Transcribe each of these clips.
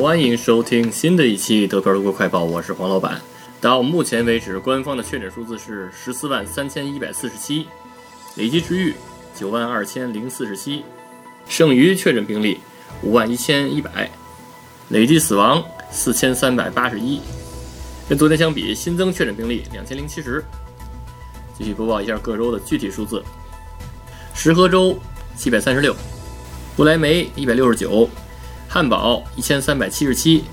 欢迎收听新的一期德票德国快报，我是黄老板。到目前为止，官方的确诊数字是十四万三千一百四十七，累计治愈九万二千零四十七，剩余确诊病例五万一千一百，累计死亡四千三百八十一。跟昨天相比，新增确诊病例两千零七十。继续播报一下各州的具体数字：石河州七百三十六，不来梅一百六十九，汉堡一千三百七十七，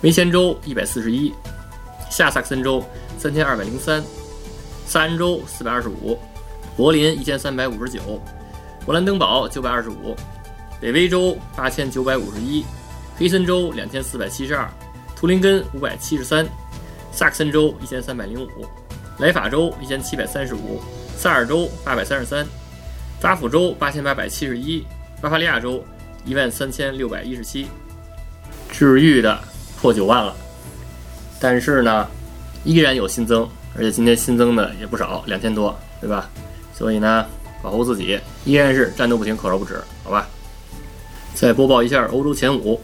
梅前州一百四十一，下萨克森州三千二百零三，萨恩州四百二十五，柏林一千三百五十九，勃兰登堡九百二十五，北威州八千九百五十一，黑森州两千四百七十二，图林根五百七十三。萨克森州一千三百零五，莱法州一千七百三十五，萨尔州八百三十三，扎府州八千八百七十一，巴伐利亚州一万三千六百一十七，治愈的破九万了，但是呢，依然有新增，而且今天新增的也不少，两千多，对吧？所以呢，保护自己，依然是战斗不停，口罩不止，好吧？再播报一下欧洲前五，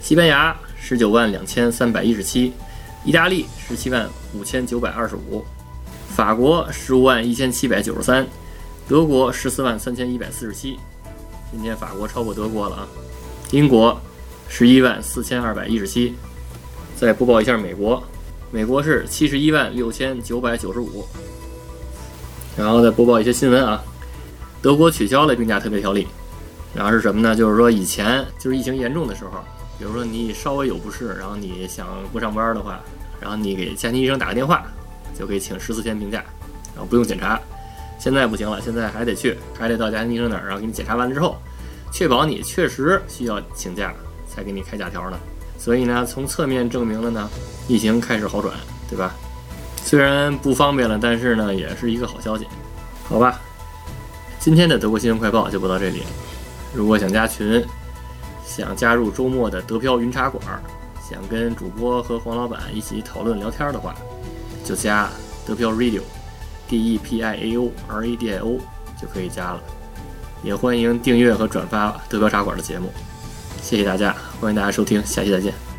西班牙十九万两千三百一十七。意大利十七万五千九百二十五，法国十五万一千七百九十三，德国十四万三千一百四十七。今天法国超过德国了啊！英国十一万四千二百一十七。再播报一下美国，美国是七十一万六千九百九十五。然后再播报一些新闻啊，德国取消了病假特别条例。然后是什么呢？就是说以前就是疫情严重的时候。比如说你稍微有不适，然后你想不上班的话，然后你给家庭医生打个电话，就可以请十四天病假，然后不用检查。现在不行了，现在还得去，还得到家庭医生那儿，然后给你检查完了之后，确保你确实需要请假，才给你开假条呢。所以呢，从侧面证明了呢，疫情开始好转，对吧？虽然不方便了，但是呢，也是一个好消息，好吧？今天的德国新闻快报就播到这里，如果想加群。想加入周末的德飘云茶馆，想跟主播和黄老板一起讨论聊天的话，就加德飘 Radio，D E P I A O R A D I O 就可以加了。也欢迎订阅和转发德标茶馆的节目，谢谢大家，欢迎大家收听，下期再见。